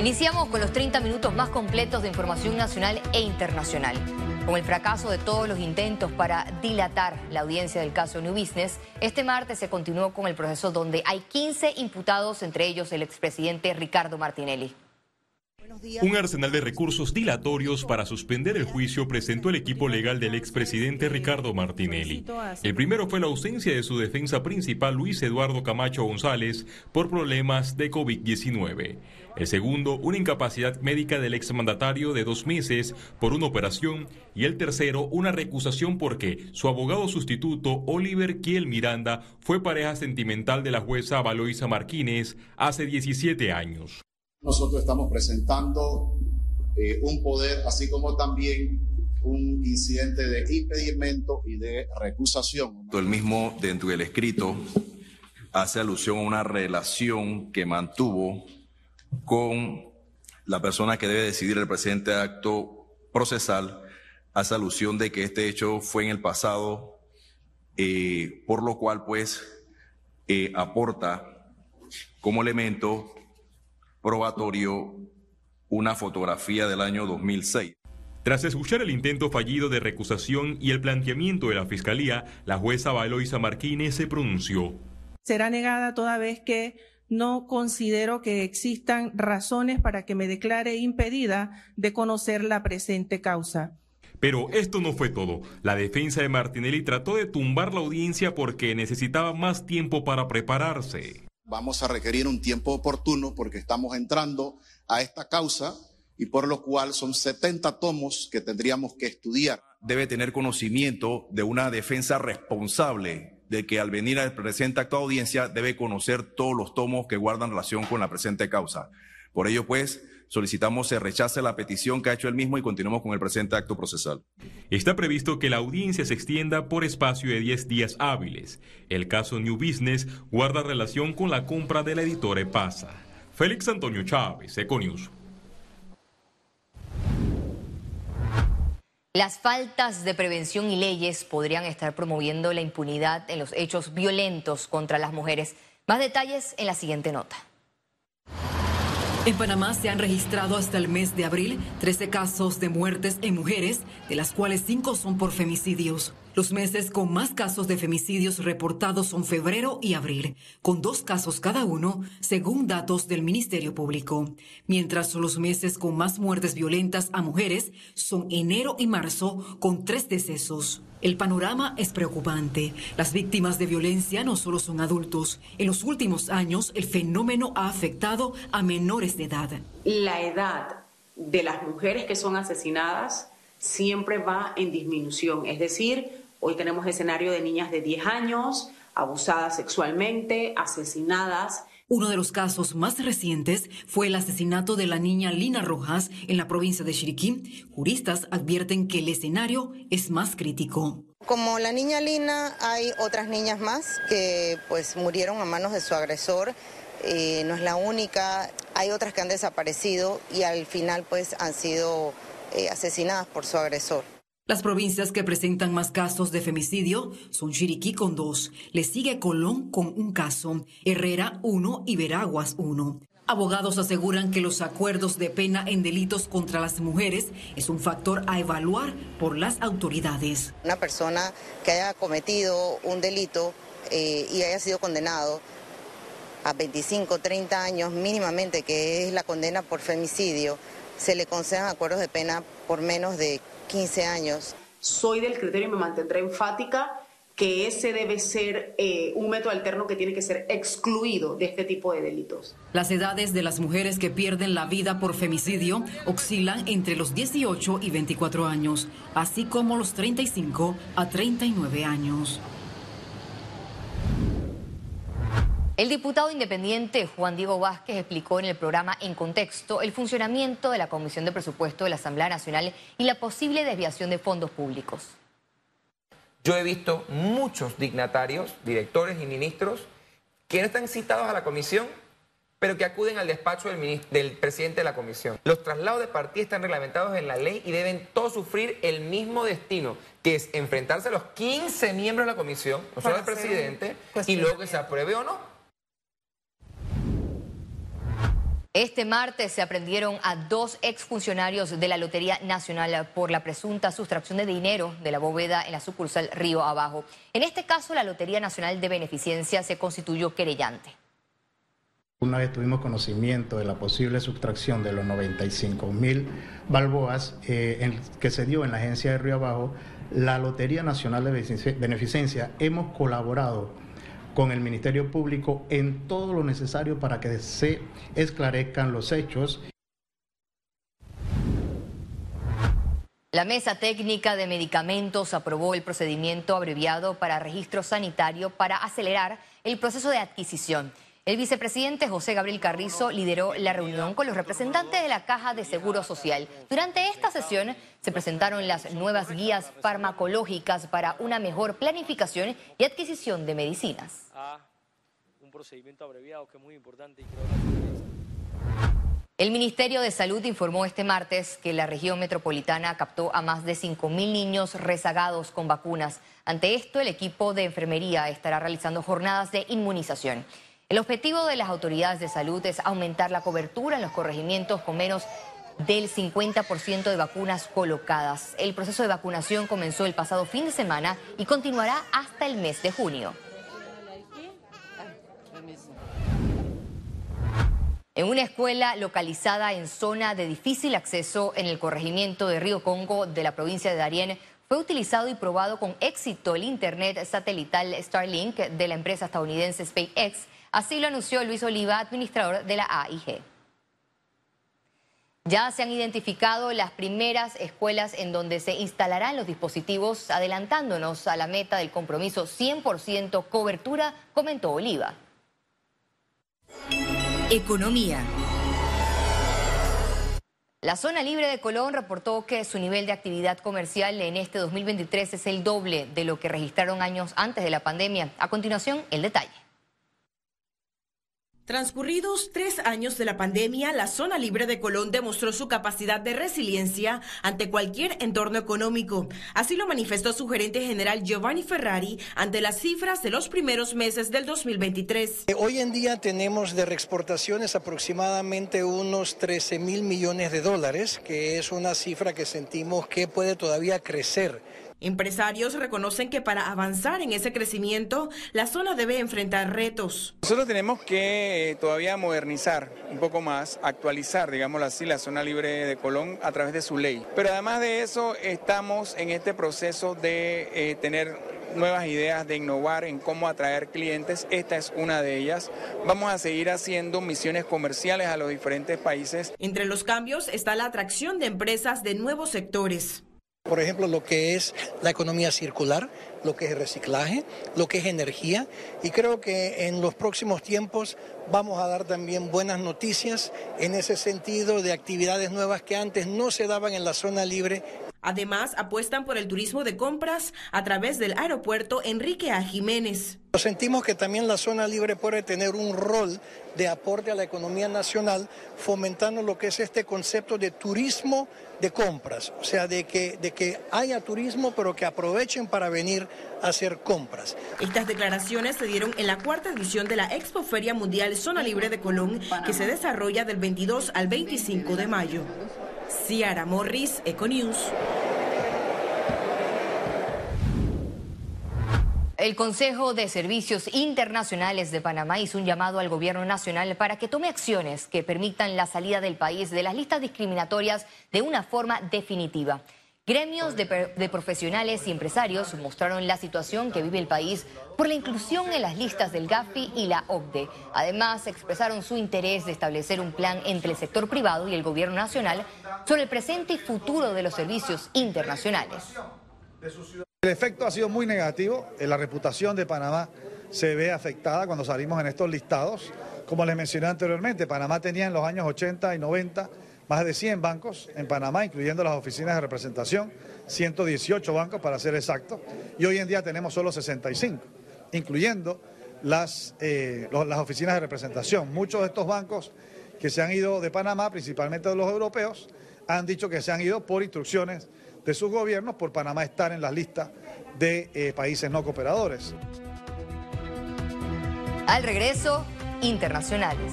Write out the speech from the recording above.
Iniciamos con los 30 minutos más completos de información nacional e internacional. Con el fracaso de todos los intentos para dilatar la audiencia del caso New Business, este martes se continuó con el proceso donde hay 15 imputados, entre ellos el expresidente Ricardo Martinelli. Un arsenal de recursos dilatorios para suspender el juicio presentó el equipo legal del expresidente Ricardo Martinelli. El primero fue la ausencia de su defensa principal Luis Eduardo Camacho González por problemas de COVID-19. El segundo, una incapacidad médica del exmandatario de dos meses por una operación. Y el tercero, una recusación porque su abogado sustituto, Oliver Kiel Miranda, fue pareja sentimental de la jueza Valoisa Martínez hace 17 años. Nosotros estamos presentando eh, un poder, así como también un incidente de impedimento y de recusación. El mismo dentro del escrito hace alusión a una relación que mantuvo con la persona que debe decidir el presente acto procesal, hace alusión de que este hecho fue en el pasado, eh, por lo cual pues eh, aporta como elemento probatorio una fotografía del año 2006. Tras escuchar el intento fallido de recusación y el planteamiento de la Fiscalía, la jueza Valoisa Martínez se pronunció. Será negada toda vez que no considero que existan razones para que me declare impedida de conocer la presente causa. Pero esto no fue todo. La defensa de Martinelli trató de tumbar la audiencia porque necesitaba más tiempo para prepararse. Vamos a requerir un tiempo oportuno porque estamos entrando a esta causa y por lo cual son 70 tomos que tendríamos que estudiar. Debe tener conocimiento de una defensa responsable de que al venir al presente acto de audiencia debe conocer todos los tomos que guardan relación con la presente causa. Por ello, pues, solicitamos se rechace la petición que ha hecho el mismo y continuemos con el presente acto procesal. Está previsto que la audiencia se extienda por espacio de 10 días hábiles. El caso New Business guarda relación con la compra de la editora Pasa. Félix Antonio Chávez, Econius. Las faltas de prevención y leyes podrían estar promoviendo la impunidad en los hechos violentos contra las mujeres. Más detalles en la siguiente nota. En Panamá se han registrado hasta el mes de abril 13 casos de muertes en mujeres, de las cuales 5 son por femicidios. Los meses con más casos de femicidios reportados son febrero y abril, con dos casos cada uno, según datos del Ministerio Público. Mientras los meses con más muertes violentas a mujeres son enero y marzo, con tres decesos. El panorama es preocupante. Las víctimas de violencia no solo son adultos. En los últimos años, el fenómeno ha afectado a menores de edad. La edad de las mujeres que son asesinadas siempre va en disminución, es decir, Hoy tenemos escenario de niñas de 10 años, abusadas sexualmente, asesinadas. Uno de los casos más recientes fue el asesinato de la niña Lina Rojas en la provincia de Chiriquí. Juristas advierten que el escenario es más crítico. Como la niña Lina, hay otras niñas más que pues murieron a manos de su agresor. Eh, no es la única, hay otras que han desaparecido y al final pues han sido eh, asesinadas por su agresor. Las provincias que presentan más casos de femicidio son Chiriquí con dos, le sigue Colón con un caso, Herrera uno y Veraguas uno. Abogados aseguran que los acuerdos de pena en delitos contra las mujeres es un factor a evaluar por las autoridades. Una persona que haya cometido un delito eh, y haya sido condenado a 25, 30 años mínimamente, que es la condena por femicidio, se le concedan acuerdos de pena por menos de 15 años. Soy del criterio y me mantendré enfática que ese debe ser eh, un método alterno que tiene que ser excluido de este tipo de delitos. Las edades de las mujeres que pierden la vida por femicidio oscilan entre los 18 y 24 años, así como los 35 a 39 años. El diputado independiente Juan Diego Vázquez explicó en el programa En Contexto el funcionamiento de la Comisión de Presupuesto de la Asamblea Nacional y la posible desviación de fondos públicos. Yo he visto muchos dignatarios, directores y ministros que no están citados a la comisión, pero que acuden al despacho del, del presidente de la comisión. Los traslados de partida están reglamentados en la ley y deben todos sufrir el mismo destino, que es enfrentarse a los 15 miembros de la comisión, no solo al presidente, y luego que se apruebe o no. Este martes se aprendieron a dos exfuncionarios de la Lotería Nacional por la presunta sustracción de dinero de la bóveda en la sucursal Río Abajo. En este caso, la Lotería Nacional de Beneficencia se constituyó querellante. Una vez tuvimos conocimiento de la posible sustracción de los 95 mil balboas eh, que se dio en la agencia de Río Abajo, la Lotería Nacional de Beneficencia hemos colaborado con el Ministerio Público en todo lo necesario para que se esclarezcan los hechos. La Mesa Técnica de Medicamentos aprobó el procedimiento abreviado para registro sanitario para acelerar el proceso de adquisición. El vicepresidente José Gabriel Carrizo lideró la reunión con los representantes de la Caja de Seguro Social. Durante esta sesión se presentaron las nuevas guías farmacológicas para una mejor planificación y adquisición de medicinas. Un procedimiento abreviado que es muy importante. El Ministerio de Salud informó este martes que la región metropolitana captó a más de 5.000 niños rezagados con vacunas. Ante esto, el equipo de enfermería estará realizando jornadas de inmunización. El objetivo de las autoridades de salud es aumentar la cobertura en los corregimientos con menos del 50% de vacunas colocadas. El proceso de vacunación comenzó el pasado fin de semana y continuará hasta el mes de junio. En una escuela localizada en zona de difícil acceso en el corregimiento de Río Congo de la provincia de Darién, fue utilizado y probado con éxito el Internet satelital Starlink de la empresa estadounidense SpaceX Así lo anunció Luis Oliva, administrador de la AIG. Ya se han identificado las primeras escuelas en donde se instalarán los dispositivos, adelantándonos a la meta del compromiso 100% cobertura, comentó Oliva. Economía. La zona libre de Colón reportó que su nivel de actividad comercial en este 2023 es el doble de lo que registraron años antes de la pandemia. A continuación, el detalle. Transcurridos tres años de la pandemia, la zona libre de Colón demostró su capacidad de resiliencia ante cualquier entorno económico. Así lo manifestó su gerente general Giovanni Ferrari ante las cifras de los primeros meses del 2023. Eh, hoy en día tenemos de reexportaciones aproximadamente unos 13 mil millones de dólares, que es una cifra que sentimos que puede todavía crecer Empresarios reconocen que para avanzar en ese crecimiento, la zona debe enfrentar retos. Nosotros tenemos que eh, todavía modernizar un poco más, actualizar, digámoslo así, la zona libre de Colón a través de su ley. Pero además de eso, estamos en este proceso de eh, tener nuevas ideas de innovar en cómo atraer clientes. Esta es una de ellas. Vamos a seguir haciendo misiones comerciales a los diferentes países. Entre los cambios está la atracción de empresas de nuevos sectores. Por ejemplo, lo que es la economía circular, lo que es reciclaje, lo que es energía. Y creo que en los próximos tiempos vamos a dar también buenas noticias en ese sentido de actividades nuevas que antes no se daban en la zona libre. Además, apuestan por el turismo de compras a través del aeropuerto Enrique A. Jiménez. Sentimos que también la zona libre puede tener un rol de aporte a la economía nacional, fomentando lo que es este concepto de turismo de compras, o sea, de que, de que haya turismo, pero que aprovechen para venir a hacer compras. Estas declaraciones se dieron en la cuarta edición de la Expo Feria Mundial Zona Libre de Colón, que se desarrolla del 22 al 25 de mayo. Ciara Morris, Econews. El Consejo de Servicios Internacionales de Panamá hizo un llamado al gobierno nacional para que tome acciones que permitan la salida del país de las listas discriminatorias de una forma definitiva. Gremios de, profesionales y empresarios mostraron la situación que vive el país por la inclusión en las listas del GAFI y la OCDE. Además, expresaron su interés de establecer un plan entre el sector privado y el gobierno nacional sobre el presente y futuro de los servicios internacionales. El efecto ha sido muy negativo, la reputación de Panamá se ve afectada cuando salimos en estos listados. Como les mencioné anteriormente, Panamá tenía en los años 80 y 90 más de 100 bancos en Panamá, incluyendo las oficinas de representación, 118 bancos para ser exacto, y hoy en día tenemos solo 65, incluyendo las, eh, las oficinas de representación. Muchos de estos bancos que se han ido de Panamá, principalmente de los europeos, han dicho que se han ido por instrucciones de sus gobiernos por Panamá estar en la lista de eh, países no cooperadores. Al regreso, internacionales.